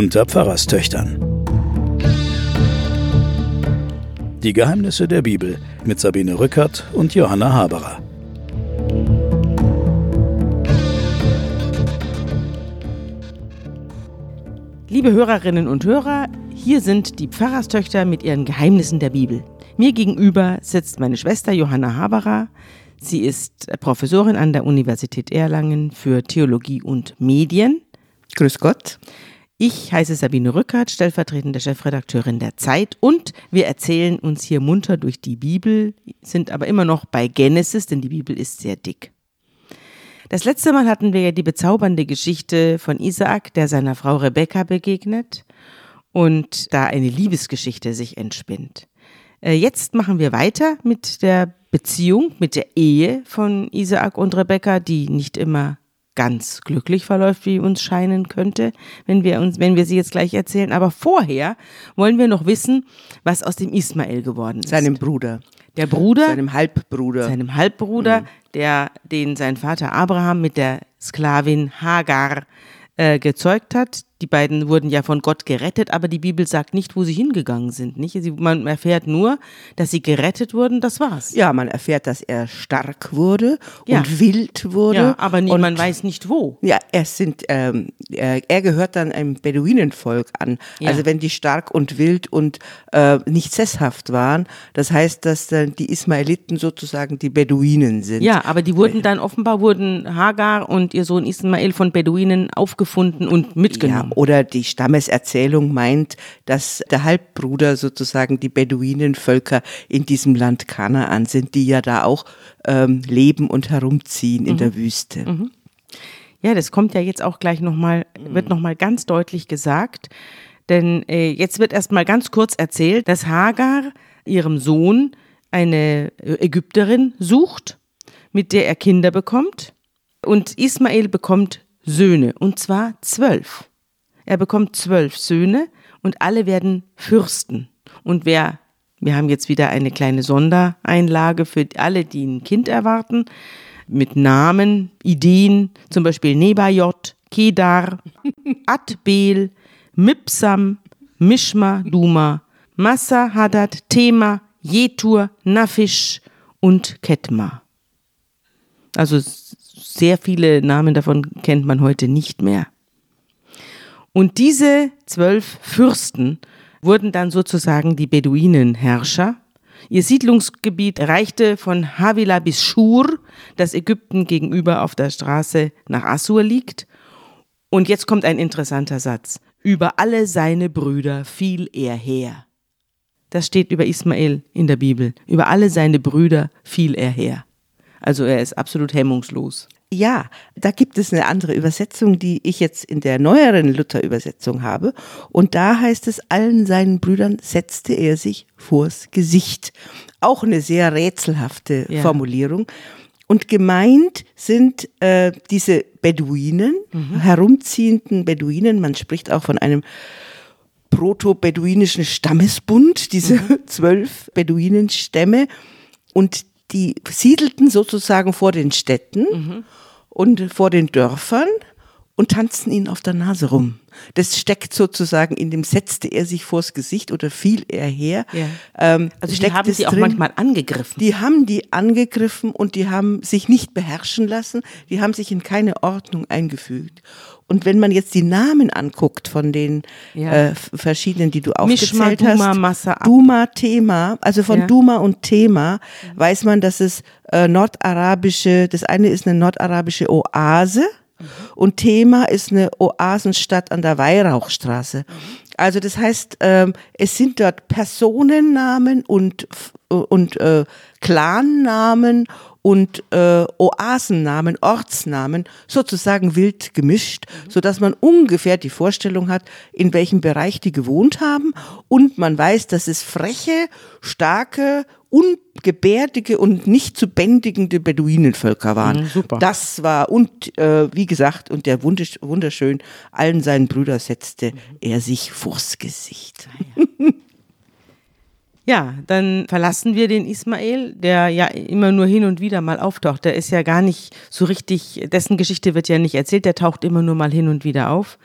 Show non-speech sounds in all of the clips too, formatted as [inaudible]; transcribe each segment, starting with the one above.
unter Pfarrerstöchtern. Die Geheimnisse der Bibel mit Sabine Rückert und Johanna Haberer. Liebe Hörerinnen und Hörer, hier sind die Pfarrerstöchter mit ihren Geheimnissen der Bibel. Mir gegenüber sitzt meine Schwester Johanna Haberer. Sie ist Professorin an der Universität Erlangen für Theologie und Medien. Grüß Gott. Ich heiße Sabine Rückert, stellvertretende Chefredakteurin der Zeit und wir erzählen uns hier munter durch die Bibel, sind aber immer noch bei Genesis, denn die Bibel ist sehr dick. Das letzte Mal hatten wir ja die bezaubernde Geschichte von Isaak, der seiner Frau Rebekka begegnet und da eine Liebesgeschichte sich entspinnt. Äh, jetzt machen wir weiter mit der Beziehung, mit der Ehe von Isaak und Rebekka, die nicht immer ganz glücklich verläuft, wie uns scheinen könnte, wenn wir uns, wenn wir sie jetzt gleich erzählen. Aber vorher wollen wir noch wissen, was aus dem Ismael geworden ist. Seinem Bruder. Der Bruder. Seinem Halbbruder. Seinem Halbbruder, mhm. der, den sein Vater Abraham mit der Sklavin Hagar äh, gezeugt hat. Die beiden wurden ja von Gott gerettet, aber die Bibel sagt nicht, wo sie hingegangen sind. Nicht? Sie, man erfährt nur, dass sie gerettet wurden, das war's. Ja, man erfährt, dass er stark wurde ja. und wild wurde. Ja, aber nie, man weiß nicht wo. Ja, er, sind, ähm, er, er, gehört dann einem Beduinenvolk an. Ja. Also wenn die stark und wild und äh, nicht sesshaft waren, das heißt, dass dann die Ismaeliten sozusagen die Beduinen sind. Ja, aber die wurden dann offenbar, wurden Hagar und ihr Sohn Ismael von Beduinen aufgefunden und mitgenommen. Oder die Stammeserzählung meint, dass der Halbbruder sozusagen die Beduinenvölker in diesem Land Kanaan sind, die ja da auch ähm, leben und herumziehen in mhm. der Wüste. Mhm. Ja, das kommt ja jetzt auch gleich nochmal, wird nochmal ganz deutlich gesagt. Denn äh, jetzt wird erstmal ganz kurz erzählt, dass Hagar ihrem Sohn eine Ägypterin sucht, mit der er Kinder bekommt. Und Ismael bekommt Söhne, und zwar zwölf. Er bekommt zwölf Söhne und alle werden Fürsten. Und wer, wir haben jetzt wieder eine kleine Sondereinlage für alle, die ein Kind erwarten, mit Namen, Ideen, zum Beispiel Nebajot, Kedar, [laughs] Adbel, Mipsam, Mishma, Duma, Massa, Hadad, Tema, Jetur, Nafisch und Ketma. Also sehr viele Namen davon kennt man heute nicht mehr. Und diese zwölf Fürsten wurden dann sozusagen die Beduinenherrscher. Ihr Siedlungsgebiet reichte von Havila bis Schur, das Ägypten gegenüber auf der Straße nach Assur liegt. Und jetzt kommt ein interessanter Satz. Über alle seine Brüder fiel er her. Das steht über Ismael in der Bibel. Über alle seine Brüder fiel er her. Also er ist absolut hemmungslos. Ja, da gibt es eine andere Übersetzung, die ich jetzt in der neueren Luther-Übersetzung habe. Und da heißt es, allen seinen Brüdern setzte er sich vors Gesicht. Auch eine sehr rätselhafte ja. Formulierung. Und gemeint sind äh, diese Beduinen, mhm. herumziehenden Beduinen. Man spricht auch von einem proto-beduinischen Stammesbund, diese mhm. [laughs] zwölf Beduinenstämme. Und die siedelten sozusagen vor den Städten mhm. und vor den Dörfern und tanzten ihnen auf der Nase rum. Das steckt sozusagen in dem setzte er sich vors Gesicht oder fiel er her. Ja. Ähm, also die haben sie auch drin. manchmal angegriffen. Die haben die angegriffen und die haben sich nicht beherrschen lassen. Die haben sich in keine Ordnung eingefügt. Und wenn man jetzt die Namen anguckt von den ja. äh, verschiedenen, die du aufgezählt Mishma, Duma, hast, Massa, Duma, Thema, also von ja. Duma und Thema mhm. weiß man, dass es äh, nordarabische, das eine ist eine nordarabische Oase mhm. und Thema ist eine Oasenstadt an der Weihrauchstraße. Mhm. Also das heißt, ähm, es sind dort Personennamen und und äh, Clannamen und äh, Oasennamen, Ortsnamen sozusagen wild gemischt, mhm. so dass man ungefähr die Vorstellung hat, in welchem Bereich die gewohnt haben und man weiß, dass es freche, starke, ungebärdige und nicht zu bändigende Beduinenvölker waren. Mhm, super. Das war und äh, wie gesagt und der wunderschön allen seinen Brüdern setzte mhm. er sich vors Gesicht. Ah, ja. [laughs] Ja, dann verlassen wir den Ismael, der ja immer nur hin und wieder mal auftaucht. Der ist ja gar nicht so richtig, dessen Geschichte wird ja nicht erzählt, der taucht immer nur mal hin und wieder auf.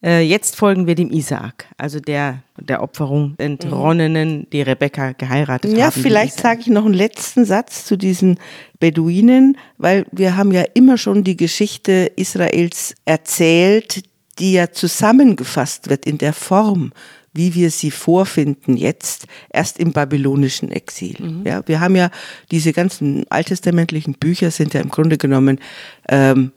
Äh, jetzt folgen wir dem Isaak, also der der Opferung entronnenen, die Rebekka geheiratet ja, haben. Ja, vielleicht sage ich noch einen letzten Satz zu diesen Beduinen, weil wir haben ja immer schon die Geschichte Israels erzählt, die ja zusammengefasst wird in der Form, wie wir sie vorfinden jetzt, erst im babylonischen Exil. Mhm. Ja, wir haben ja diese ganzen alttestamentlichen Bücher sind ja im Grunde genommen ähm,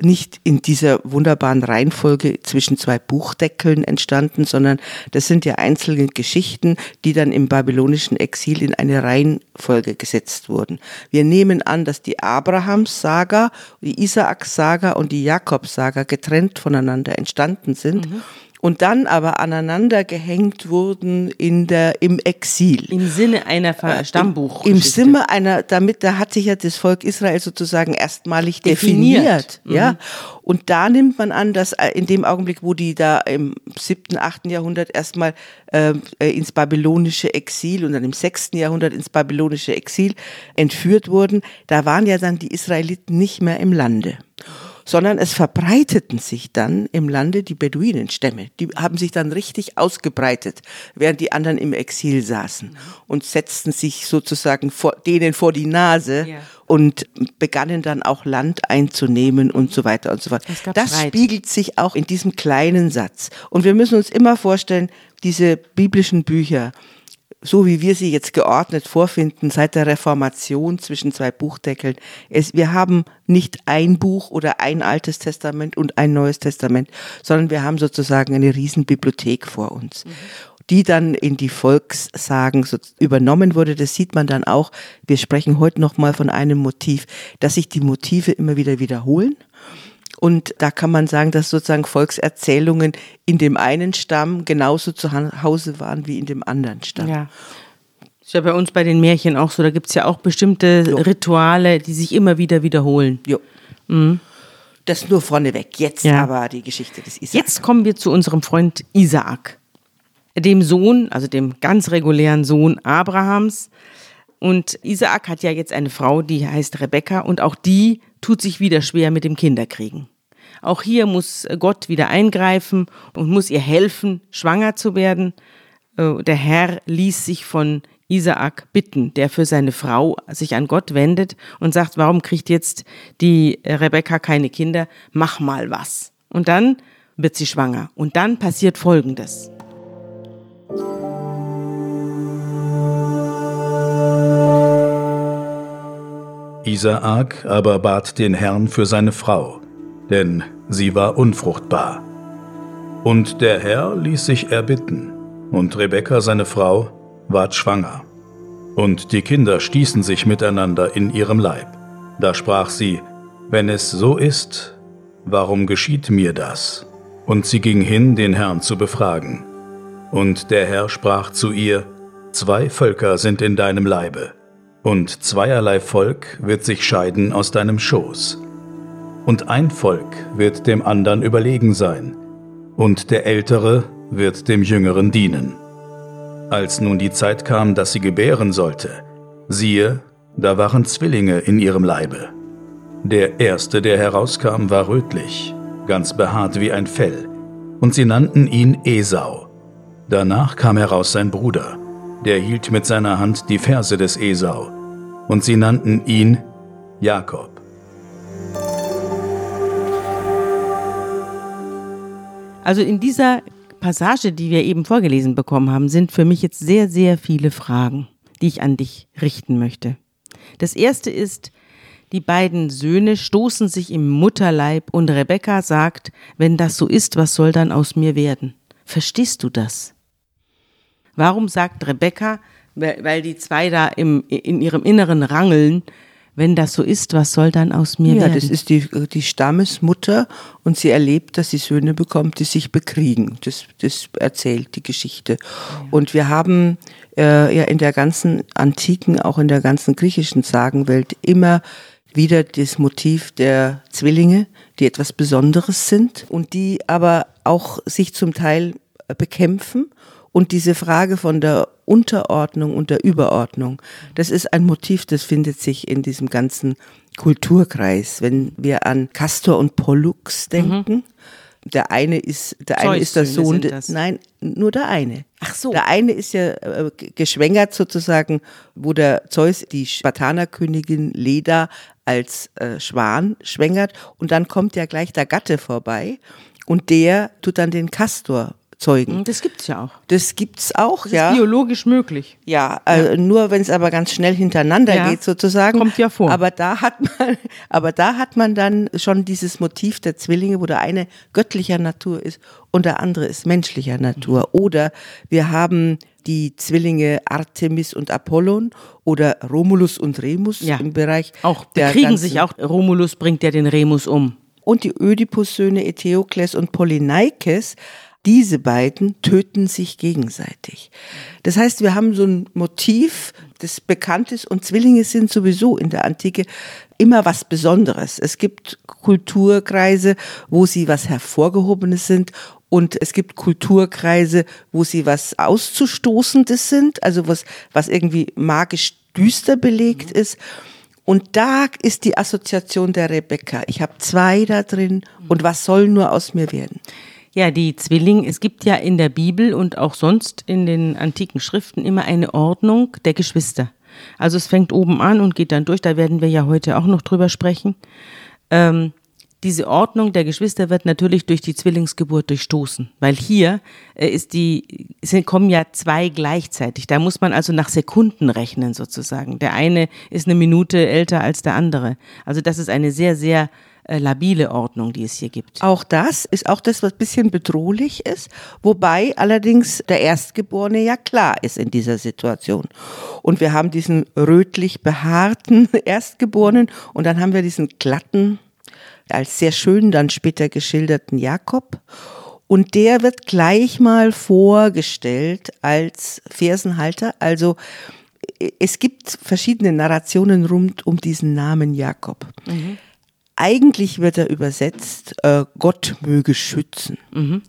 nicht in dieser wunderbaren Reihenfolge zwischen zwei Buchdeckeln entstanden, sondern das sind ja einzelne Geschichten, die dann im babylonischen Exil in eine Reihenfolge gesetzt wurden. Wir nehmen an, dass die Abrahams-Saga, die Isaaks-Saga und die Jakobs-Saga getrennt voneinander entstanden sind. Mhm und dann aber aneinander gehängt wurden in der, im Exil. Im Sinne einer Stammbuch. Im, Im Sinne einer, damit, da hat sich ja das Volk Israel sozusagen erstmalig definiert. definiert mhm. ja. Und da nimmt man an, dass äh, in dem Augenblick, wo die da im siebten, achten Jahrhundert erstmal ähm, äh, ins babylonische Exil und dann im sechsten Jahrhundert ins babylonische Exil entführt wurden, da waren ja dann die Israeliten nicht mehr im Lande sondern es verbreiteten sich dann im Lande die Beduinenstämme. Die haben sich dann richtig ausgebreitet, während die anderen im Exil saßen und setzten sich sozusagen vor, denen vor die Nase ja. und begannen dann auch Land einzunehmen und so weiter und so fort. Das Streit. spiegelt sich auch in diesem kleinen Satz. Und wir müssen uns immer vorstellen, diese biblischen Bücher, so wie wir sie jetzt geordnet vorfinden seit der Reformation zwischen zwei Buchdeckeln. Es, wir haben nicht ein Buch oder ein altes Testament und ein neues Testament, sondern wir haben sozusagen eine Riesenbibliothek vor uns. Mhm. die dann in die Volkssagen so übernommen wurde. Das sieht man dann auch. Wir sprechen heute noch mal von einem Motiv, dass sich die Motive immer wieder wiederholen und da kann man sagen, dass sozusagen Volkserzählungen in dem einen Stamm genauso zu Hause waren wie in dem anderen Stamm. Ja. Ist ja bei uns bei den Märchen auch so. Da gibt es ja auch bestimmte jo. Rituale, die sich immer wieder wiederholen. Jo. Mhm. Das nur vorneweg. Jetzt ja. aber die Geschichte des Isaak. Jetzt kommen wir zu unserem Freund Isaak, dem Sohn, also dem ganz regulären Sohn Abrahams. Und Isaak hat ja jetzt eine Frau, die heißt Rebekka, und auch die tut sich wieder schwer mit dem Kinderkriegen. Auch hier muss Gott wieder eingreifen und muss ihr helfen, schwanger zu werden. Äh, der Herr ließ sich von Isaak bitten, der für seine Frau sich an Gott wendet und sagt, warum kriegt jetzt die Rebekka keine Kinder? Mach mal was. Und dann wird sie schwanger. Und dann passiert Folgendes. Isaak aber bat den Herrn für seine Frau denn sie war unfruchtbar. Und der Herr ließ sich erbitten, und Rebekka, seine Frau, ward schwanger. Und die Kinder stießen sich miteinander in ihrem Leib. Da sprach sie, Wenn es so ist, warum geschieht mir das? Und sie ging hin, den Herrn zu befragen. Und der Herr sprach zu ihr, Zwei Völker sind in deinem Leibe, und zweierlei Volk wird sich scheiden aus deinem Schoß und ein Volk wird dem anderen überlegen sein, und der Ältere wird dem Jüngeren dienen. Als nun die Zeit kam, dass sie gebären sollte, siehe, da waren Zwillinge in ihrem Leibe. Der erste, der herauskam, war rötlich, ganz behaart wie ein Fell, und sie nannten ihn Esau. Danach kam heraus sein Bruder, der hielt mit seiner Hand die Verse des Esau, und sie nannten ihn Jakob. Also in dieser Passage, die wir eben vorgelesen bekommen haben, sind für mich jetzt sehr, sehr viele Fragen, die ich an dich richten möchte. Das erste ist, die beiden Söhne stoßen sich im Mutterleib und Rebekka sagt, wenn das so ist, was soll dann aus mir werden? Verstehst du das? Warum sagt Rebekka, weil die zwei da im, in ihrem Inneren rangeln, wenn das so ist, was soll dann aus mir ja, werden? Ja, das ist die, die Stammesmutter und sie erlebt, dass sie Söhne bekommt, die sich bekriegen. Das, das erzählt die Geschichte. Ja. Und wir haben äh, ja in der ganzen antiken, auch in der ganzen griechischen Sagenwelt immer wieder das Motiv der Zwillinge, die etwas Besonderes sind und die aber auch sich zum Teil bekämpfen und diese Frage von der Unterordnung und der Überordnung, das ist ein Motiv, das findet sich in diesem ganzen Kulturkreis. Wenn wir an Castor und Pollux denken, mhm. Der eine ist, der eine ist der Sohn, des, nein, nur der eine. Ach so. Der eine ist ja äh, geschwängert sozusagen, wo der Zeus die Spartanerkönigin Leda als äh, Schwan schwängert und dann kommt ja gleich der Gatte vorbei und der tut dann den Castor zeugen. Hm, das gibt's ja auch. Das gibt's auch, das ja. Ist biologisch möglich. Ja, äh, nur wenn es aber ganz schnell hintereinander ja. geht sozusagen. Kommt ja vor. Aber da hat man, [laughs] aber da hat man dann schon dieses Motiv der Zwillinge, wo der eine göttlicher Natur ist und der andere ist menschlicher Natur. Oder wir haben die Zwillinge Artemis und Apollon oder Romulus und Remus ja. im Bereich. Auch bekriegen sich auch. Romulus bringt ja den Remus um. Und die Ödipus-Söhne Eteokles und Polyneikes diese beiden töten sich gegenseitig. Das heißt, wir haben so ein Motiv, das bekannt ist und Zwillinge sind sowieso in der Antike immer was Besonderes. Es gibt Kulturkreise, wo sie was Hervorgehobenes sind und es gibt Kulturkreise, wo sie was Auszustoßendes sind, also was, was irgendwie magisch düster belegt ist. Und da ist die Assoziation der Rebecca. Ich habe zwei da drin und was soll nur aus mir werden? Ja, die Zwillinge, es gibt ja in der Bibel und auch sonst in den antiken Schriften immer eine Ordnung der Geschwister. Also es fängt oben an und geht dann durch, da werden wir ja heute auch noch drüber sprechen. Ähm, diese Ordnung der Geschwister wird natürlich durch die Zwillingsgeburt durchstoßen, weil hier äh, ist die, kommen ja zwei gleichzeitig. Da muss man also nach Sekunden rechnen sozusagen. Der eine ist eine Minute älter als der andere. Also das ist eine sehr, sehr äh, labile Ordnung, die es hier gibt. Auch das ist auch das, was ein bisschen bedrohlich ist, wobei allerdings der Erstgeborene ja klar ist in dieser Situation. Und wir haben diesen rötlich behaarten [laughs] Erstgeborenen und dann haben wir diesen glatten, als sehr schön dann später geschilderten Jakob. Und der wird gleich mal vorgestellt als Fersenhalter. Also es gibt verschiedene Narrationen rund um diesen Namen Jakob. Mhm. Eigentlich wird er übersetzt, äh, Gott möge schützen. Mhm.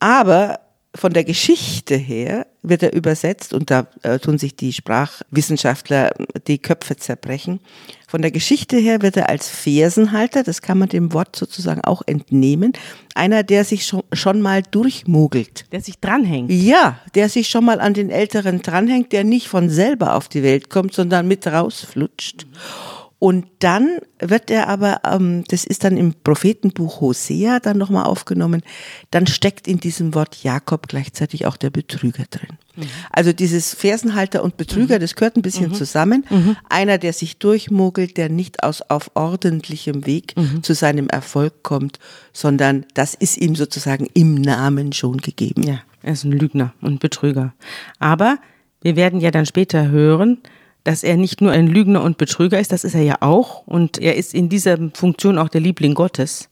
Aber von der Geschichte her wird er übersetzt, und da äh, tun sich die Sprachwissenschaftler die Köpfe zerbrechen. Von der Geschichte her wird er als Fersenhalter, das kann man dem Wort sozusagen auch entnehmen, einer, der sich schon, schon mal durchmogelt. Der sich dranhängt. Ja, der sich schon mal an den Älteren dranhängt, der nicht von selber auf die Welt kommt, sondern mit rausflutscht. Mhm. Und dann wird er aber, ähm, das ist dann im Prophetenbuch Hosea dann nochmal aufgenommen, dann steckt in diesem Wort Jakob gleichzeitig auch der Betrüger drin. Mhm. Also dieses Fersenhalter und Betrüger, mhm. das gehört ein bisschen mhm. zusammen. Mhm. Einer, der sich durchmogelt, der nicht aus auf ordentlichem Weg mhm. zu seinem Erfolg kommt, sondern das ist ihm sozusagen im Namen schon gegeben. Ja, er ist ein Lügner und Betrüger. Aber wir werden ja dann später hören, dass er nicht nur ein Lügner und Betrüger ist, das ist er ja auch, und er ist in dieser Funktion auch der Liebling Gottes,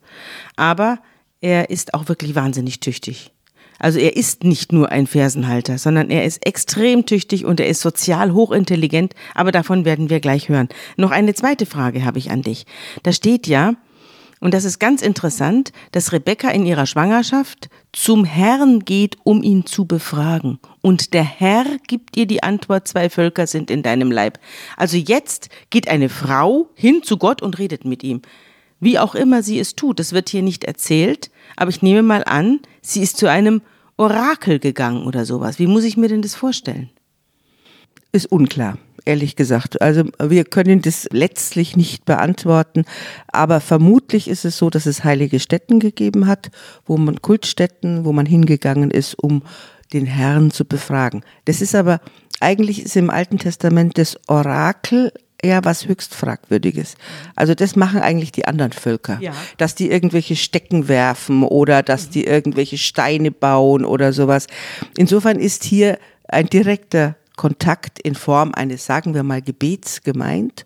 aber er ist auch wirklich wahnsinnig tüchtig. Also er ist nicht nur ein Fersenhalter, sondern er ist extrem tüchtig und er ist sozial hochintelligent, aber davon werden wir gleich hören. Noch eine zweite Frage habe ich an dich. Da steht ja, und das ist ganz interessant, dass Rebekka in ihrer Schwangerschaft zum Herrn geht, um ihn zu befragen. Und der Herr gibt ihr die Antwort, zwei Völker sind in deinem Leib. Also jetzt geht eine Frau hin zu Gott und redet mit ihm. Wie auch immer sie es tut, das wird hier nicht erzählt, aber ich nehme mal an, sie ist zu einem Orakel gegangen oder sowas. Wie muss ich mir denn das vorstellen? Ist unklar ehrlich gesagt. Also wir können das letztlich nicht beantworten, aber vermutlich ist es so, dass es heilige Stätten gegeben hat, wo man Kultstätten, wo man hingegangen ist, um den Herrn zu befragen. Das ist aber eigentlich ist im Alten Testament das Orakel ja was höchst fragwürdiges. Also das machen eigentlich die anderen Völker, ja. dass die irgendwelche Stecken werfen oder dass die irgendwelche Steine bauen oder sowas. Insofern ist hier ein direkter Kontakt in Form eines, sagen wir mal, Gebets gemeint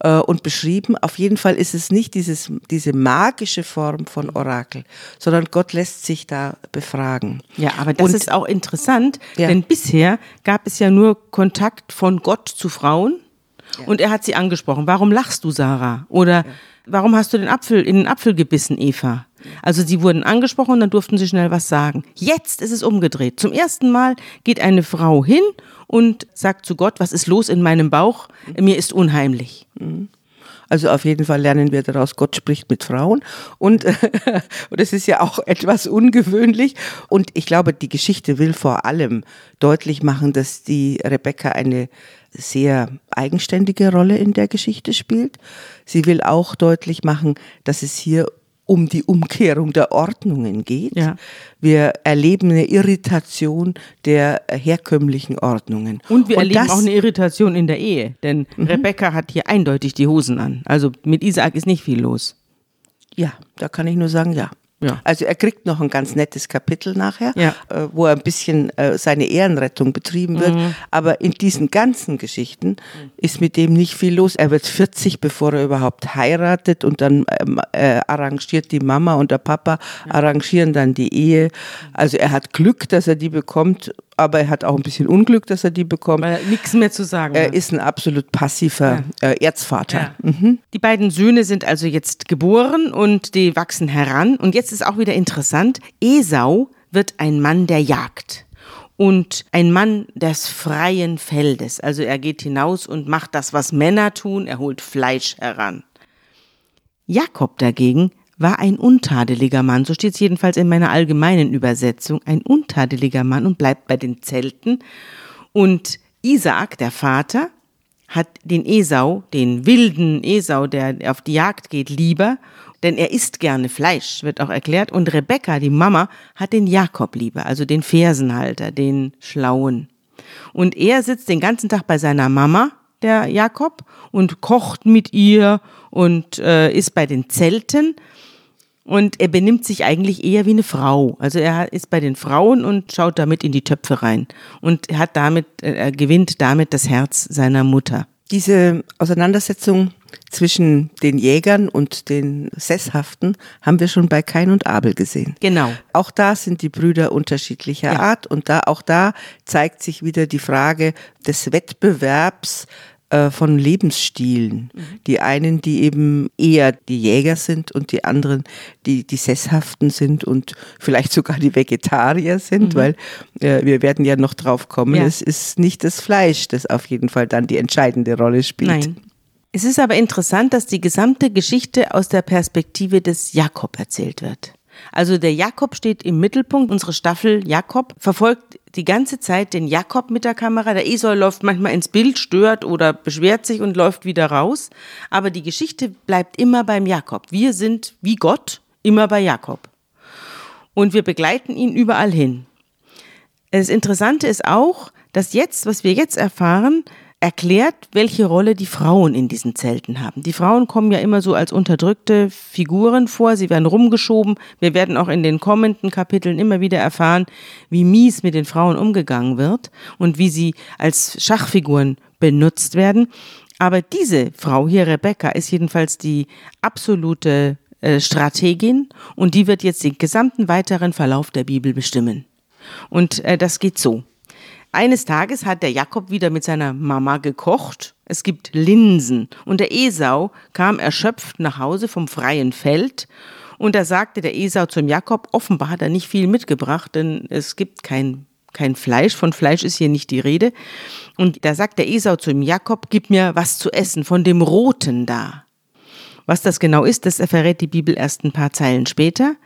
äh, und beschrieben. Auf jeden Fall ist es nicht dieses, diese magische Form von Orakel, sondern Gott lässt sich da befragen. Ja, aber das und, ist auch interessant, ja. denn bisher gab es ja nur Kontakt von Gott zu Frauen ja. und er hat sie angesprochen. Warum lachst du, Sarah? Oder ja. warum hast du den Apfel in den Apfel gebissen, Eva? Also sie wurden angesprochen und dann durften sie schnell was sagen. Jetzt ist es umgedreht. Zum ersten Mal geht eine Frau hin und sagt zu Gott, was ist los in meinem Bauch? Mir ist unheimlich. Also Also auf jeden Fall lernen wir daraus, Gott spricht mit Frauen. Und, [laughs] und das ist ja auch etwas ungewöhnlich. Und ich glaube, die Geschichte will vor allem deutlich machen, dass die Rebecca eine sehr eigenständige Rolle in der Geschichte spielt. Sie will auch deutlich machen, dass es hier um die Umkehrung der Ordnungen geht. Ja. Wir erleben eine Irritation der herkömmlichen Ordnungen. Und wir Und erleben auch eine Irritation in der Ehe, denn mhm. Rebecca hat hier eindeutig die Hosen an. Also mit Isaac ist nicht viel los. Ja, da kann ich nur sagen, ja. Ja. Also er kriegt noch ein ganz nettes Kapitel nachher, ja. äh, wo er ein bisschen äh, seine Ehrenrettung betrieben wird. Mhm. Aber in diesen ganzen Geschichten ist mit dem nicht viel los. Er wird 40, bevor er überhaupt heiratet und dann ähm, äh, arrangiert die Mama und der Papa, arrangieren dann die Ehe. Also er hat Glück, dass er die bekommt aber er hat auch ein bisschen Unglück, dass er die bekommt. Weil er nichts mehr zu sagen Er hat. ist ein absolut passiver ja. äh, Erzvater. Ja. Mhm. Die beiden Söhne sind also jetzt geboren und die wachsen heran. Und jetzt ist auch wieder interessant, Esau wird ein Mann der Jagd und ein Mann des freien Feldes. Also er geht hinaus und macht das, was Männer tun, er holt Fleisch heran. Jakob dagegen war ein untadeliger Mann, so steht es jedenfalls in meiner allgemeinen Übersetzung, ein untadeliger Mann und bleibt bei den Zelten. Und Isaak, der Vater, hat den Esau, den wilden Esau, der auf die Jagd geht, lieber, denn er isst gerne Fleisch, wird auch erklärt. Und Rebekka, die Mama, hat den Jakob lieber, also den Fersenhalter, den Schlauen. Und er sitzt den ganzen Tag bei seiner Mama, der Jakob, und kocht mit ihr und äh, ist bei den Zelten und er benimmt sich eigentlich eher wie eine Frau. Also er ist bei den Frauen und schaut damit in die Töpfe rein und hat damit, äh, er gewinnt damit das Herz seiner Mutter. Diese Auseinandersetzung zwischen den Jägern und den Sesshaften haben wir schon bei Kain und Abel gesehen. Genau. Auch da sind die Brüder unterschiedlicher ja. Art und da auch da zeigt sich wieder die Frage des Wettbewerbs äh, von Lebensstilen. Mhm. Die einen, die eben eher die Jäger sind und die anderen, die die Sesshaften sind und vielleicht sogar die Vegetarier sind, mhm. weil äh, wir werden ja noch drauf kommen, ja. es ist nicht das Fleisch, das auf jeden Fall dann die entscheidende Rolle spielt. Nein. Es ist aber interessant, dass die gesamte Geschichte aus der Perspektive des Jakob erzählt wird. Also der Jakob steht im Mittelpunkt. Unsere Staffel Jakob verfolgt die ganze Zeit den Jakob mit der Kamera. Der Esau läuft manchmal ins Bild, stört oder beschwert sich und läuft wieder raus. Aber die Geschichte bleibt immer beim Jakob. Wir sind wie Gott immer bei Jakob. Und wir begleiten ihn überall hin. Das Interessante ist auch, dass jetzt, was wir jetzt erfahren, erklärt, welche Rolle die Frauen in diesen Zelten haben. Die Frauen kommen ja immer so als unterdrückte Figuren vor, sie werden rumgeschoben. Wir werden auch in den kommenden Kapiteln immer wieder erfahren, wie mies mit den Frauen umgegangen wird und wie sie als Schachfiguren benutzt werden. Aber diese Frau hier, Rebecca, ist jedenfalls die absolute äh, Strategin und die wird jetzt den gesamten weiteren Verlauf der Bibel bestimmen. Und äh, das geht so. Eines Tages hat der Jakob wieder mit seiner Mama gekocht. Es gibt Linsen. Und der Esau kam erschöpft nach Hause vom freien Feld. Und da sagte der Esau zum Jakob, offenbar hat er nicht viel mitgebracht, denn es gibt kein, kein Fleisch. Von Fleisch ist hier nicht die Rede. Und da sagt der Esau zum Jakob, gib mir was zu essen von dem Roten da. Was das genau ist, das erfährt die Bibel erst ein paar Zeilen später.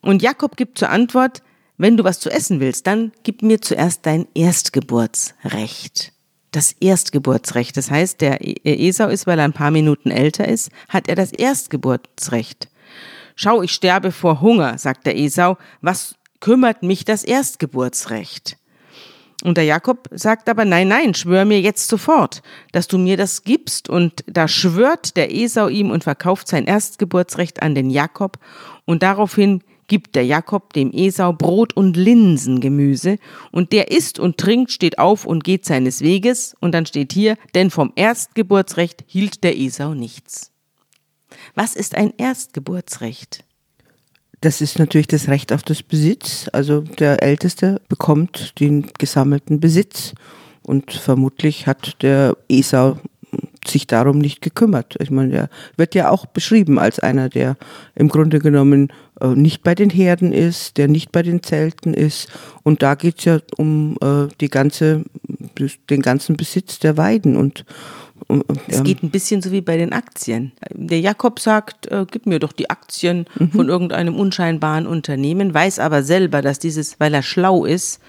Und Jakob gibt zur Antwort, wenn du was zu essen willst, dann gib mir zuerst dein Erstgeburtsrecht. Das Erstgeburtsrecht. Das heißt, der e-, Esau ist, weil er ein paar Minuten älter ist, hat er das Erstgeburtsrecht. Schau, ich sterbe vor Hunger, sagt der Esau. Was kümmert mich das Erstgeburtsrecht? Und der Jakob sagt aber, nein, nein, schwör mir jetzt sofort, dass du mir das gibst. Und da schwört der Esau ihm und verkauft sein Erstgeburtsrecht an den Jakob. Und daraufhin gibt der Jakob dem Esau Brot und Linsengemüse, und der isst und trinkt, steht auf und geht seines Weges, und dann steht hier, denn vom Erstgeburtsrecht hielt der Esau nichts. Was ist ein Erstgeburtsrecht? Das ist natürlich das Recht auf das Besitz. Also der Älteste bekommt den gesammelten Besitz. Und vermutlich hat der Esau sich darum nicht gekümmert. Ich meine, er wird ja auch beschrieben als einer, der im Grunde genommen äh, nicht bei den Herden ist, der nicht bei den Zelten ist. Und da geht's ja um äh, die ganze, den ganzen Besitz der Weiden. Und Es ähm, geht ein bisschen so wie bei den Aktien. Der Jakob sagt, äh, gib mir doch die Aktien mhm. von irgendeinem unscheinbaren Unternehmen, weiß aber selber, dass dieses, weil er schlau ist,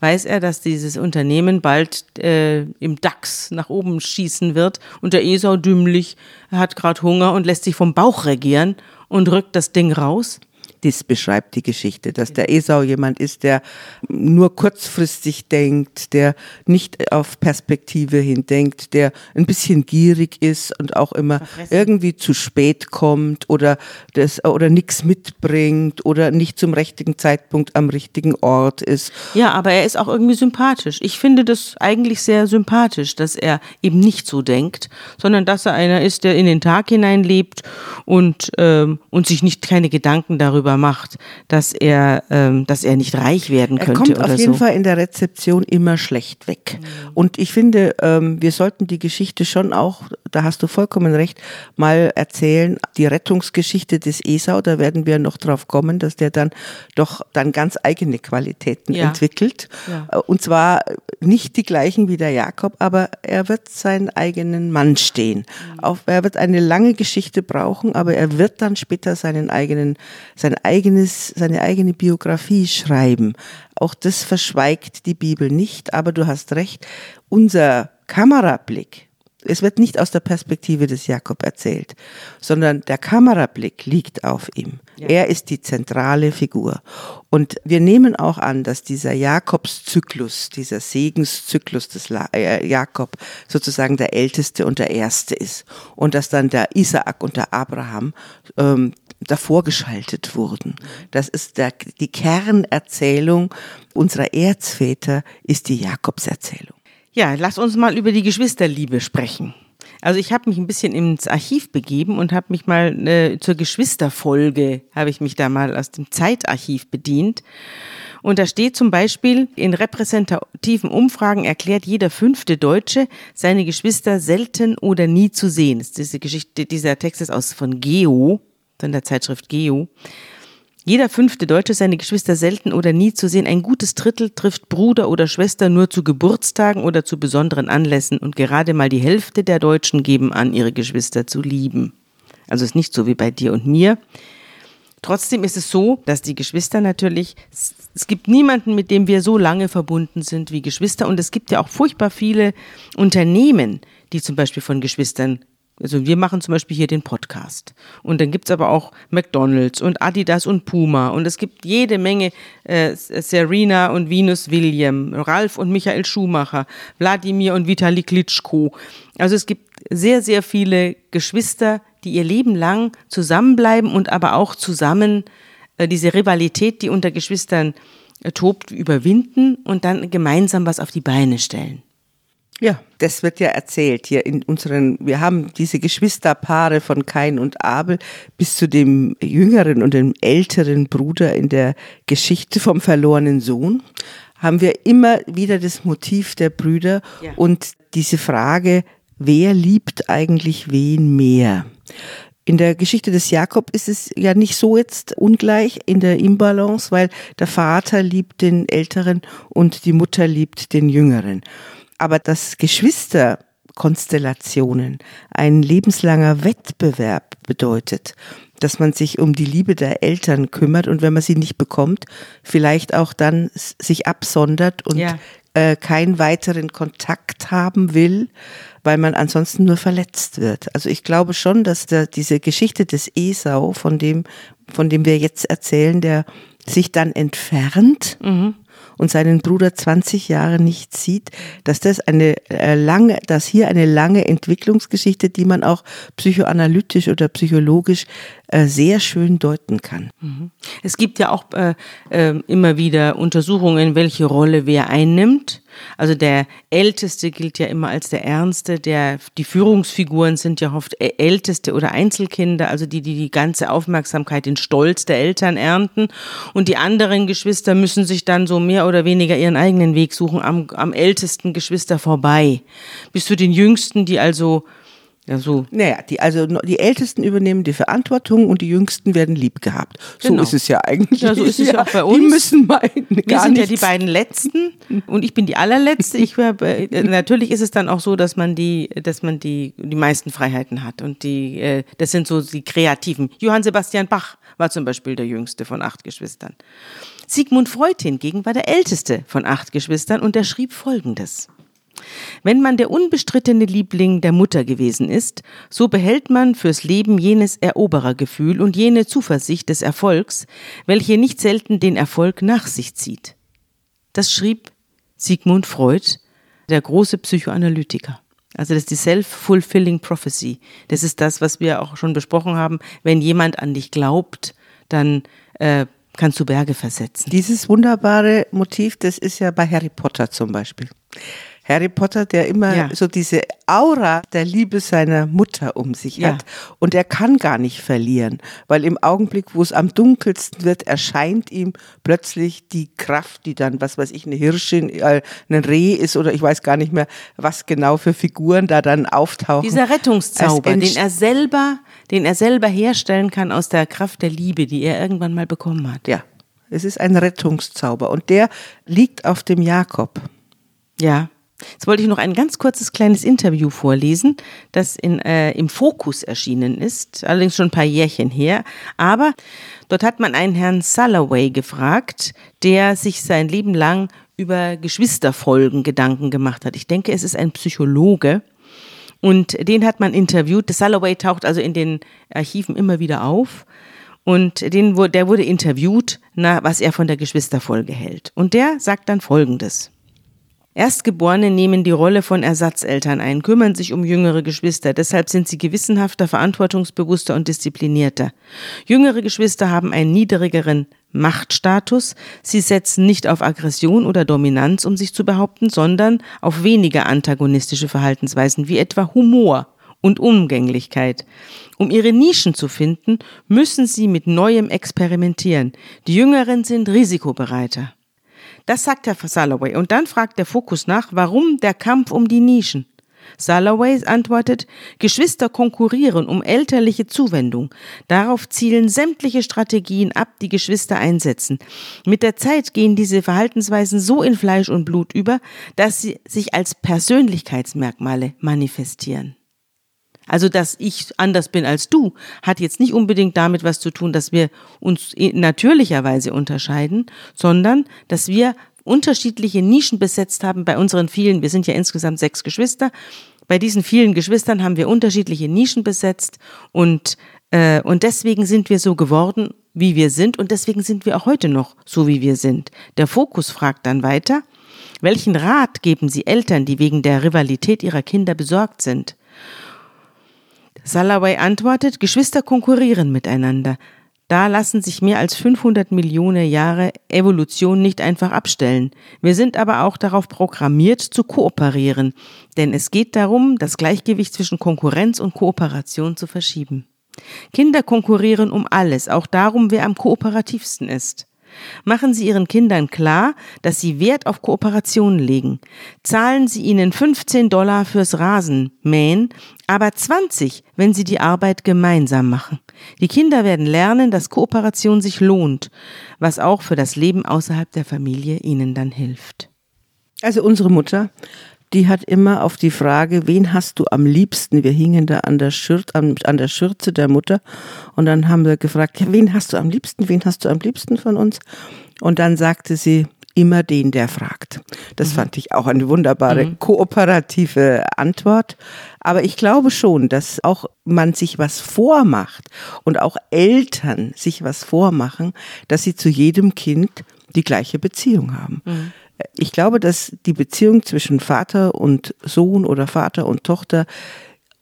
weiß er, dass dieses Unternehmen bald äh, im DAX nach oben schießen wird? Und der Esau dümmlich hat gerade Hunger und lässt sich vom Bauch regieren und rückt das Ding raus das beschreibt die Geschichte, dass der Esau jemand ist, der nur kurzfristig denkt, der nicht auf Perspektive hin denkt, der ein bisschen gierig ist und auch immer Verfressen. irgendwie zu spät kommt oder das oder nichts mitbringt oder nicht zum richtigen Zeitpunkt am richtigen Ort ist. Ja, aber er ist auch irgendwie sympathisch. Ich finde das eigentlich sehr sympathisch, dass er eben nicht so denkt, sondern dass er einer ist, der in den Tag hinein lebt und ähm, und sich nicht keine Gedanken darüber darüber macht, dass er, ähm, dass er nicht reich werden könnte. Er kommt auf jeden so. Fall in der Rezeption immer schlecht weg. Mhm. Und ich finde, ähm, wir sollten die Geschichte schon auch, da hast du vollkommen recht, mal erzählen. Die Rettungsgeschichte des Esau, da werden wir noch drauf kommen, dass der dann doch dann ganz eigene Qualitäten ja. entwickelt. Ja. Und zwar nicht die gleichen wie der Jakob, aber er wird seinen eigenen Mann stehen. Mhm. Auch, er wird eine lange Geschichte brauchen, aber er wird dann später seinen eigenen, sein eigenes, seine eigene Biografie schreiben. Auch das verschweigt die Bibel nicht, aber du hast recht, unser Kamerablick, es wird nicht aus der Perspektive des Jakob erzählt, sondern der Kamerablick liegt auf ihm. Ja. Er ist die zentrale Figur. Und wir nehmen auch an, dass dieser Jakobszyklus, dieser Segenszyklus des äh, Jakob sozusagen der älteste und der erste ist. Und dass dann der Isaak und der Abraham ähm, davor geschaltet wurden. Das ist der, die Kernerzählung unserer Erzväter, ist die Jakobserzählung. Ja, lass uns mal über die Geschwisterliebe sprechen. Also ich habe mich ein bisschen ins Archiv begeben und habe mich mal äh, zur Geschwisterfolge, habe ich mich da mal aus dem Zeitarchiv bedient. Und da steht zum Beispiel, in repräsentativen Umfragen erklärt jeder fünfte Deutsche seine Geschwister selten oder nie zu sehen. Diese Geschichte, dieser Text ist aus von Geo, von der Zeitschrift Geo. Jeder fünfte Deutsche seine Geschwister selten oder nie zu sehen. Ein gutes Drittel trifft Bruder oder Schwester nur zu Geburtstagen oder zu besonderen Anlässen und gerade mal die Hälfte der Deutschen geben an, ihre Geschwister zu lieben. Also ist nicht so wie bei dir und mir. Trotzdem ist es so, dass die Geschwister natürlich, es gibt niemanden, mit dem wir so lange verbunden sind wie Geschwister und es gibt ja auch furchtbar viele Unternehmen, die zum Beispiel von Geschwistern also wir machen zum Beispiel hier den Podcast. Und dann gibt's aber auch McDonalds und Adidas und Puma. Und es gibt jede Menge äh, Serena und Venus William, Ralf und Michael Schumacher, Wladimir und Vitali Klitschko. Also es gibt sehr, sehr viele Geschwister, die ihr Leben lang zusammenbleiben und aber auch zusammen äh, diese Rivalität, die unter Geschwistern äh, tobt, überwinden und dann gemeinsam was auf die Beine stellen. Ja, das wird ja erzählt hier in unseren, wir haben diese Geschwisterpaare von Kain und Abel bis zu dem jüngeren und dem älteren Bruder in der Geschichte vom verlorenen Sohn, haben wir immer wieder das Motiv der Brüder ja. und diese Frage, wer liebt eigentlich wen mehr? In der Geschichte des Jakob ist es ja nicht so jetzt ungleich in der Imbalance, weil der Vater liebt den Älteren und die Mutter liebt den Jüngeren. Aber dass Geschwisterkonstellationen ein lebenslanger Wettbewerb bedeutet, dass man sich um die Liebe der Eltern kümmert und wenn man sie nicht bekommt, vielleicht auch dann sich absondert und ja. äh, keinen weiteren Kontakt haben will, weil man ansonsten nur verletzt wird. Also ich glaube schon, dass da diese Geschichte des Esau, von dem, von dem wir jetzt erzählen, der sich dann entfernt mhm und seinen Bruder 20 Jahre nicht sieht, dass das eine äh, lange, dass hier eine lange Entwicklungsgeschichte, die man auch psychoanalytisch oder psychologisch äh, sehr schön deuten kann. Mhm. Es gibt ja auch äh, äh, immer wieder Untersuchungen, welche Rolle wer einnimmt. Also der Älteste gilt ja immer als der Ernste, der, die Führungsfiguren sind ja oft Älteste oder Einzelkinder, also die, die die ganze Aufmerksamkeit, den Stolz der Eltern ernten. Und die anderen Geschwister müssen sich dann so mehr oder weniger ihren eigenen Weg suchen, am, am ältesten Geschwister vorbei. Bis zu den Jüngsten, die also Ja, so. Naja, die, also die Ältesten übernehmen die Verantwortung und die Jüngsten werden lieb gehabt. So genau. ist es ja eigentlich. Ja, so ist es ja, auch bei uns. Die müssen mal Wir sind nichts. ja die beiden Letzten und ich bin die allerletzte. Ich, äh, natürlich ist es dann auch so, dass man die, dass man die, die meisten Freiheiten hat und die, äh, das sind so die Kreativen. Johann Sebastian Bach war zum Beispiel der jüngste von acht Geschwistern. Sigmund Freud hingegen war der älteste von acht Geschwistern und er schrieb Folgendes. Wenn man der unbestrittene Liebling der Mutter gewesen ist, so behält man fürs Leben jenes Eroberergefühl und jene Zuversicht des Erfolgs, welche nicht selten den Erfolg nach sich zieht. Das schrieb Sigmund Freud, der große Psychoanalytiker. Also das ist die Self-Fulfilling Prophecy. Das ist das, was wir auch schon besprochen haben. Wenn jemand an dich glaubt, dann äh, kannst du Berge versetzen. Dieses wunderbare Motiv, das ist ja bei Harry Potter zum Beispiel. Harry Potter, der immer ja. so diese Aura der Liebe seiner Mutter um sich ja. hat. Und er kann gar nicht verlieren, weil im Augenblick, wo es am dunkelsten wird, erscheint ihm plötzlich die Kraft, die dann, was weiß ich, eine Hirsche, äh, ein Reh ist oder ich weiß gar nicht mehr, was genau für Figuren da dann auftauchen. Dieser Rettungszauber, den er selber, den er selber herstellen kann aus der Kraft der Liebe, die er irgendwann mal bekommen hat. Ja. Es ist ein Rettungszauber und der liegt auf dem Jakob. Ja. Jetzt wollte ich noch ein ganz kurzes kleines Interview vorlesen, das in, äh, im Fokus erschienen ist, allerdings schon ein paar Jährchen her. Aber dort hat man einen Herrn Salloway gefragt, der sich sein Leben lang über Geschwisterfolgen Gedanken gemacht hat. Ich denke, es ist ein Psychologe. Und den hat man interviewt. Salloway taucht also in den Archiven immer wieder auf. Und den, der wurde interviewt, na, was er von der Geschwisterfolge hält. Und der sagt dann Folgendes. Erstgeborene nehmen die Rolle von Ersatzeltern ein, kümmern sich um jüngere Geschwister, deshalb sind sie gewissenhafter, verantwortungsbewusster und disziplinierter. Jüngere Geschwister haben einen niedrigeren Machtstatus, sie setzen nicht auf Aggression oder Dominanz, um sich zu behaupten, sondern auf weniger antagonistische Verhaltensweisen wie etwa Humor und Umgänglichkeit. Um ihre Nischen zu finden, müssen sie mit Neuem experimentieren. Die Jüngeren sind risikobereiter. Das sagt Herr Salaway. Und dann fragt der Fokus nach, warum der Kampf um die Nischen? Salaway antwortet, Geschwister konkurrieren um elterliche Zuwendung. Darauf zielen sämtliche Strategien ab, die Geschwister einsetzen. Mit der Zeit gehen diese Verhaltensweisen so in Fleisch und Blut über, dass sie sich als Persönlichkeitsmerkmale manifestieren. Also, dass ich anders bin als du, hat jetzt nicht unbedingt damit was zu tun, dass wir uns natürlicherweise unterscheiden, sondern dass wir unterschiedliche Nischen besetzt haben bei unseren vielen, wir sind ja insgesamt sechs Geschwister, bei diesen vielen Geschwistern haben wir unterschiedliche Nischen besetzt und, äh, und deswegen sind wir so geworden, wie wir sind und deswegen sind wir auch heute noch so, wie wir sind. Der Fokus fragt dann weiter, welchen Rat geben Sie Eltern, die wegen der Rivalität ihrer Kinder besorgt sind? Salaway antwortet, Geschwister konkurrieren miteinander. Da lassen sich mehr als 500 Millionen Jahre Evolution nicht einfach abstellen. Wir sind aber auch darauf programmiert zu kooperieren, denn es geht darum, das Gleichgewicht zwischen Konkurrenz und Kooperation zu verschieben. Kinder konkurrieren um alles, auch darum, wer am kooperativsten ist. Machen Sie Ihren Kindern klar, dass Sie Wert auf Kooperation legen. Zahlen Sie ihnen 15 Dollar fürs Rasenmähen, aber 20, wenn Sie die Arbeit gemeinsam machen. Die Kinder werden lernen, dass Kooperation sich lohnt, was auch für das Leben außerhalb der Familie ihnen dann hilft. Also unsere Mutter die hat immer auf die Frage, wen hast du am liebsten? Wir hingen da an der, Schürze, an, an der Schürze der Mutter und dann haben wir gefragt, ja, wen hast du am liebsten? Wen hast du am liebsten von uns? Und dann sagte sie, immer den, der fragt. Das mhm. fand ich auch eine wunderbare mhm. kooperative Antwort. Aber ich glaube schon, dass auch man sich was vormacht und auch Eltern sich was vormachen, dass sie zu jedem Kind die gleiche Beziehung haben. Mhm ich glaube, dass die Beziehung zwischen Vater und Sohn oder Vater und Tochter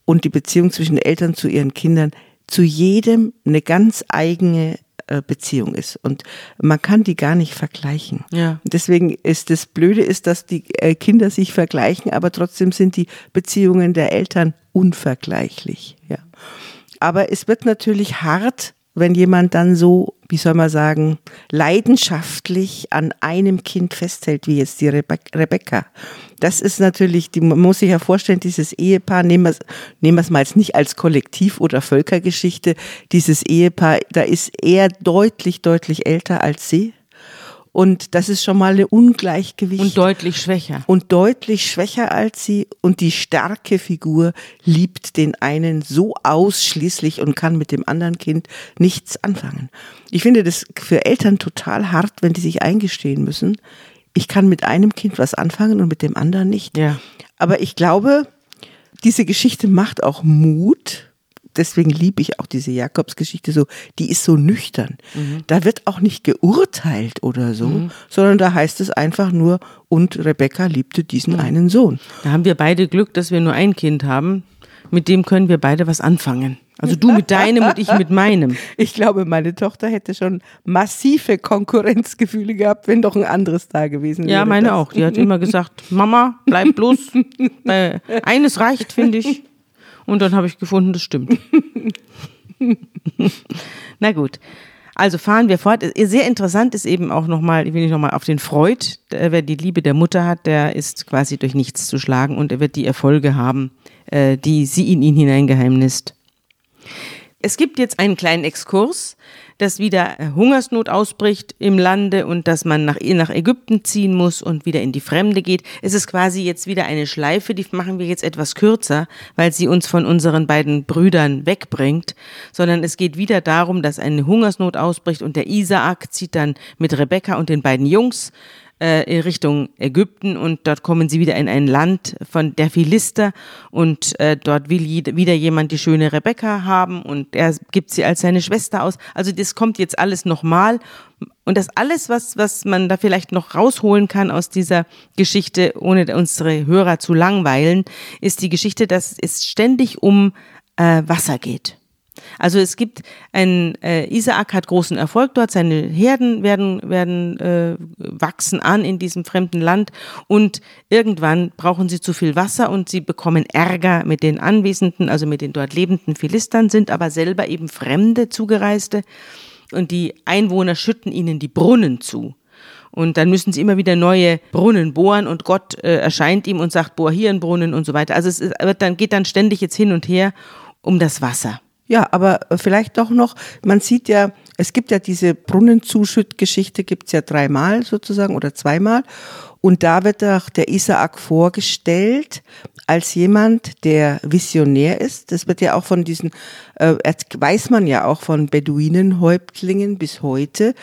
und die Beziehung zwischen Eltern zu ihren Kindern zu jedem eine ganz eigene äh, Beziehung ist und man kann die gar nicht vergleichen. Ja. Deswegen ist das Blöde ist, dass die äh, Kinder sich vergleichen, aber trotzdem sind die Beziehungen der Eltern unvergleichlich. Ja. Aber es wird natürlich hart, wenn jemand dann so wie soll man sagen, leidenschaftlich an einem Kind festhält, wie jetzt die Rebe Rebecca. Das ist natürlich, die, man muss sich ja vorstellen, dieses Ehepaar, nehmen wir es nehmen wir es mal jetzt nicht als Kollektiv- oder Völkergeschichte, dieses Ehepaar, da ist er deutlich, deutlich älter als sie. Und das ist schon mal eine Ungleichgewicht. Und deutlich schwächer. Und deutlich schwächer als sie. Und die starke Figur liebt den einen so ausschließlich und kann mit dem anderen Kind nichts anfangen. Ich finde das für Eltern total hart, wenn die sich eingestehen müssen. Ich kann mit einem Kind was anfangen und mit dem anderen nicht. Ja. Aber ich glaube, diese Geschichte macht auch Mut, deswegen liebe ich auch diese Jakobsgeschichte so, die ist so nüchtern. Mhm. Da wird auch nicht geurteilt oder so, mhm. sondern da heißt es einfach nur, und Rebecca liebte diesen mhm. einen Sohn. Da haben wir beide Glück, dass wir nur ein Kind haben. Mit dem können wir beide was anfangen. Also du mit deinem und ich mit meinem. [laughs] Ich glaube, meine Tochter hätte schon massive Konkurrenzgefühle gehabt, wenn doch ein anderes da gewesen wäre. Ja, meine das. auch. Die hat immer gesagt, Mama, bleib bloß. [laughs] eines reicht, finde ich. Und dann habe ich gefunden, das stimmt. [laughs] Na gut. Also fahren wir fort. Sehr interessant ist eben auch nochmal, ich will nicht nochmal auf den Freud, wer die Liebe der Mutter hat, der ist quasi durch nichts zu schlagen und er wird die Erfolge haben, äh, die sie in ihn hineingeheimnist. Es gibt jetzt einen kleinen Exkurs dass wieder Hungersnot ausbricht im Lande und dass man nach, nach Ägypten ziehen muss und wieder in die Fremde geht. Es ist quasi jetzt wieder eine Schleife, die machen wir jetzt etwas kürzer, weil sie uns von unseren beiden Brüdern wegbringt, sondern es geht wieder darum, dass eine Hungersnot ausbricht und der Isaak zieht dann mit Rebekka und den beiden Jungs äh, in Richtung Ägypten und dort kommen sie wieder in ein Land von der Philister und äh, dort will wieder jemand die schöne Rebecca haben und er gibt sie als seine Schwester aus. Also das kommt jetzt alles nochmal und das alles, was, was man da vielleicht noch rausholen kann aus dieser Geschichte, ohne unsere Hörer zu langweilen, ist die Geschichte, dass es ständig um äh, Wasser geht. Also es gibt ein äh, Isaak hat großen Erfolg dort, seine Herden werden werden äh, wachsen an in diesem fremden Land und irgendwann brauchen sie zu viel Wasser und sie bekommen Ärger mit den Anwesenden, also mit den dort lebenden Philistern, sind aber selber eben Fremde Zugereiste und die Einwohner schütten ihnen die Brunnen zu. Und dann müssen sie immer wieder neue Brunnen bohren und Gott äh, erscheint ihm und sagt, bohr hier einen Brunnen und so weiter. Also es wird dann, geht dann ständig jetzt hin und her um das Wasser. Ja, aber vielleicht doch noch, man sieht ja, es gibt ja diese Brunnenzuschüttgeschichte, gibt's ja dreimal sozusagen oder zweimal. Und da wird auch der Isaak vorgestellt als jemand, der visionär ist. Das wird ja auch von diesen, äh, weiß man ja auch von Beduinenhäuptlingen bis heute,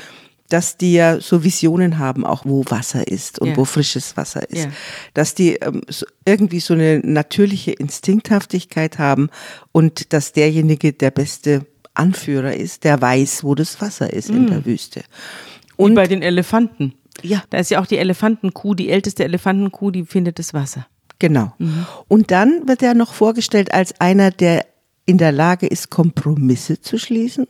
dass die ja so Visionen haben, auch wo Wasser ist und ja. wo frisches Wasser ist. Ja. Dass die ähm, so irgendwie so eine natürliche Instinkthaftigkeit haben und dass derjenige der beste Anführer ist, der weiß, wo das Wasser ist mhm. in der mm. Wüste. Und Wie bei den Elefanten. Ja. Da ist ja auch die Elefantenkuh, die älteste Elefantenkuh, die findet das Wasser. Genau. Mhm. Und dann wird er noch vorgestellt als einer, der in der Lage ist, Kompromisse zu schließen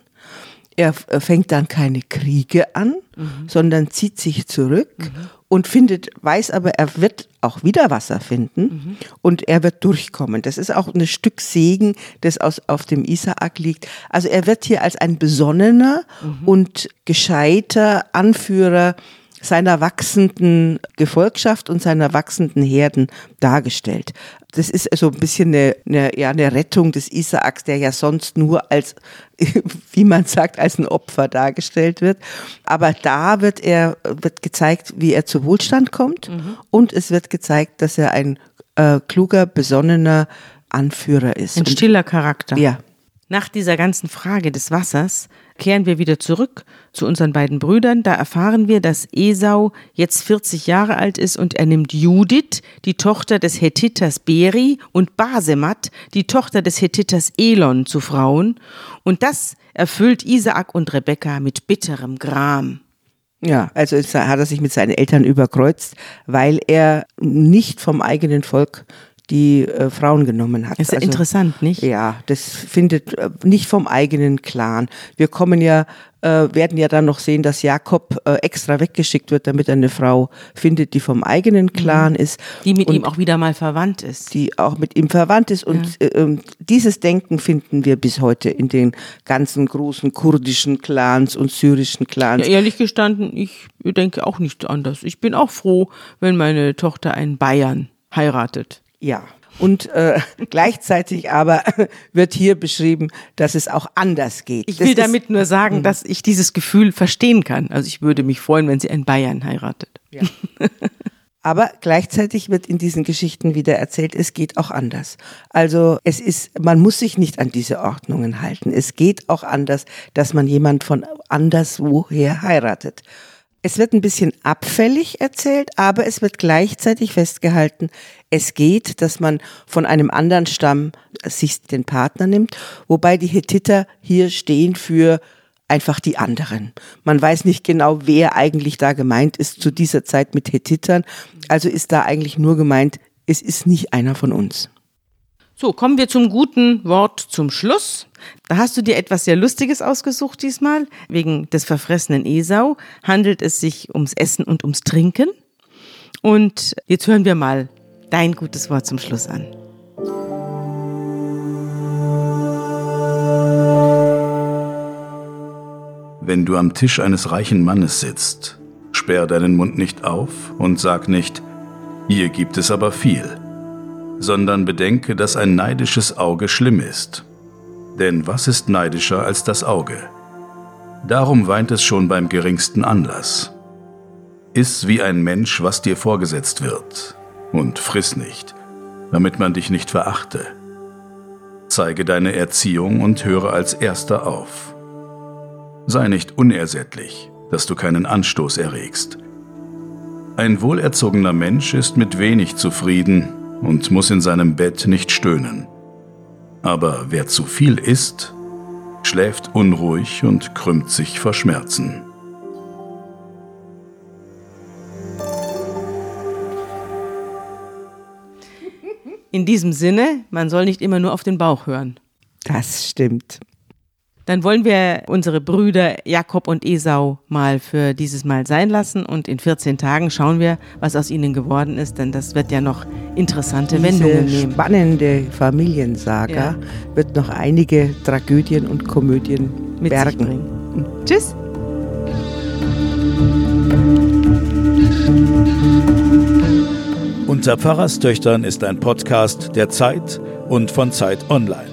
er fängt dann keine Kriege an, mhm. sondern zieht sich zurück mhm. und findet, weiß aber, er wird auch wieder Wasser finden mhm. und er wird durchkommen. Das ist auch ein Stück Segen, das aus, auf dem Isaak liegt. Also er wird hier als ein besonnener und gescheiter Anführer seiner wachsenden Gefolgschaft und seiner wachsenden Herden dargestellt. Das ist also ein bisschen eine, eine, ja, eine Rettung des Isaaks, der ja sonst nur als, [laughs] wie man sagt, als ein Opfer dargestellt wird. Aber da wird er, wird gezeigt, wie er zu Wohlstand kommt mhm. und es wird gezeigt, dass er ein äh, kluger, besonnener Anführer ist. Ein stiller Charakter. Ja. Nach dieser ganzen Frage des Wassers kehren wir wieder zurück zu unseren beiden Brüdern. Da erfahren wir, dass Esau jetzt 40 Jahre alt ist und er nimmt Judith, die Tochter des Hethiters Beri, und Basemat, die Tochter des Hethiters Elon, zu Frauen. Und das erfüllt Isaak und Rebekka mit bitterem Gram. Ja, also hat er sich mit seinen Eltern überkreuzt, weil er nicht vom eigenen Volk die äh, Frauen genommen hat. Das ist also, interessant, nicht? Ja, das findet äh, nicht vom eigenen Clan. Wir kommen ja, äh, werden ja dann noch sehen, dass Jakob äh, extra weggeschickt wird, damit er eine Frau findet, die vom eigenen mhm. Clan mhm. ist. Die mit ihm auch wieder mal verwandt ist. Die auch mit ihm verwandt ist. Und ja. Äh, ähm, dieses Denken finden wir bis heute in den ganzen großen kurdischen Clans und syrischen Clans. Ja, ehrlich gestanden, ich denke auch nicht anders. Ich bin auch froh, wenn meine Tochter einen Bayern heiratet. Ja. Und äh, [laughs] gleichzeitig aber [laughs] wird hier beschrieben, dass es auch anders geht. Ich will das damit nur sagen, hm. dass ich dieses Gefühl verstehen kann. Also ich würde mich freuen, wenn sie einen Bayern heiratet. Ja. [laughs] Aber gleichzeitig wird in diesen Geschichten wieder erzählt, es geht auch anders. Also es ist, man muss sich nicht an diese Ordnungen halten. Es geht auch anders, dass man jemand von anderswoher heiratet. Es wird ein bisschen abfällig erzählt, aber es wird gleichzeitig festgehalten, es geht, dass man von einem anderen Stamm sich den Partner nimmt, wobei die Hethiter hier stehen für einfach die anderen. Man weiß nicht genau, wer eigentlich da gemeint ist zu dieser Zeit mit Hethitern. Also ist da eigentlich nur gemeint, es ist nicht einer von uns. So, kommen wir zum guten Wort zum Schluss. Da hast du dir etwas sehr Lustiges ausgesucht diesmal. Wegen des verfressenen Esau handelt es sich ums Essen und ums Trinken. Und jetzt hören wir mal dein gutes Wort zum Schluss an. Wenn du am Tisch eines reichen Mannes sitzt, sperr deinen Mund nicht auf und sag nicht, hier gibt es aber viel sondern bedenke, dass ein neidisches Auge schlimm ist. Denn was ist neidischer als das Auge? Darum weint es schon beim geringsten Anlass. Iss wie ein Mensch, was dir vorgesetzt wird, und friss nicht, damit man dich nicht verachte. Zeige deine Erziehung und höre als Erster auf. Sei nicht unersättlich, dass du keinen Anstoß erregst. Ein wohlerzogener Mensch ist mit wenig zufrieden und muss in seinem Bett nicht stöhnen. Aber wer zu viel isst, schläft unruhig und krümmt sich vor Schmerzen. In diesem Sinne, man soll nicht immer nur auf den Bauch hören. Das stimmt. Dann wollen wir unsere Brüder Jakob und Esau mal für dieses Mal sein lassen und in 14 Tagen schauen wir, was aus ihnen geworden ist, denn das wird ja noch interessante Diese Wendungen nehmen. spannende Familiensaga ja. wird noch einige Tragödien und Komödien Mit bergen. Sich bringen. Tschüss. Unter Pfarrerstöchtern ist ein Podcast der Zeit und von Zeit Online.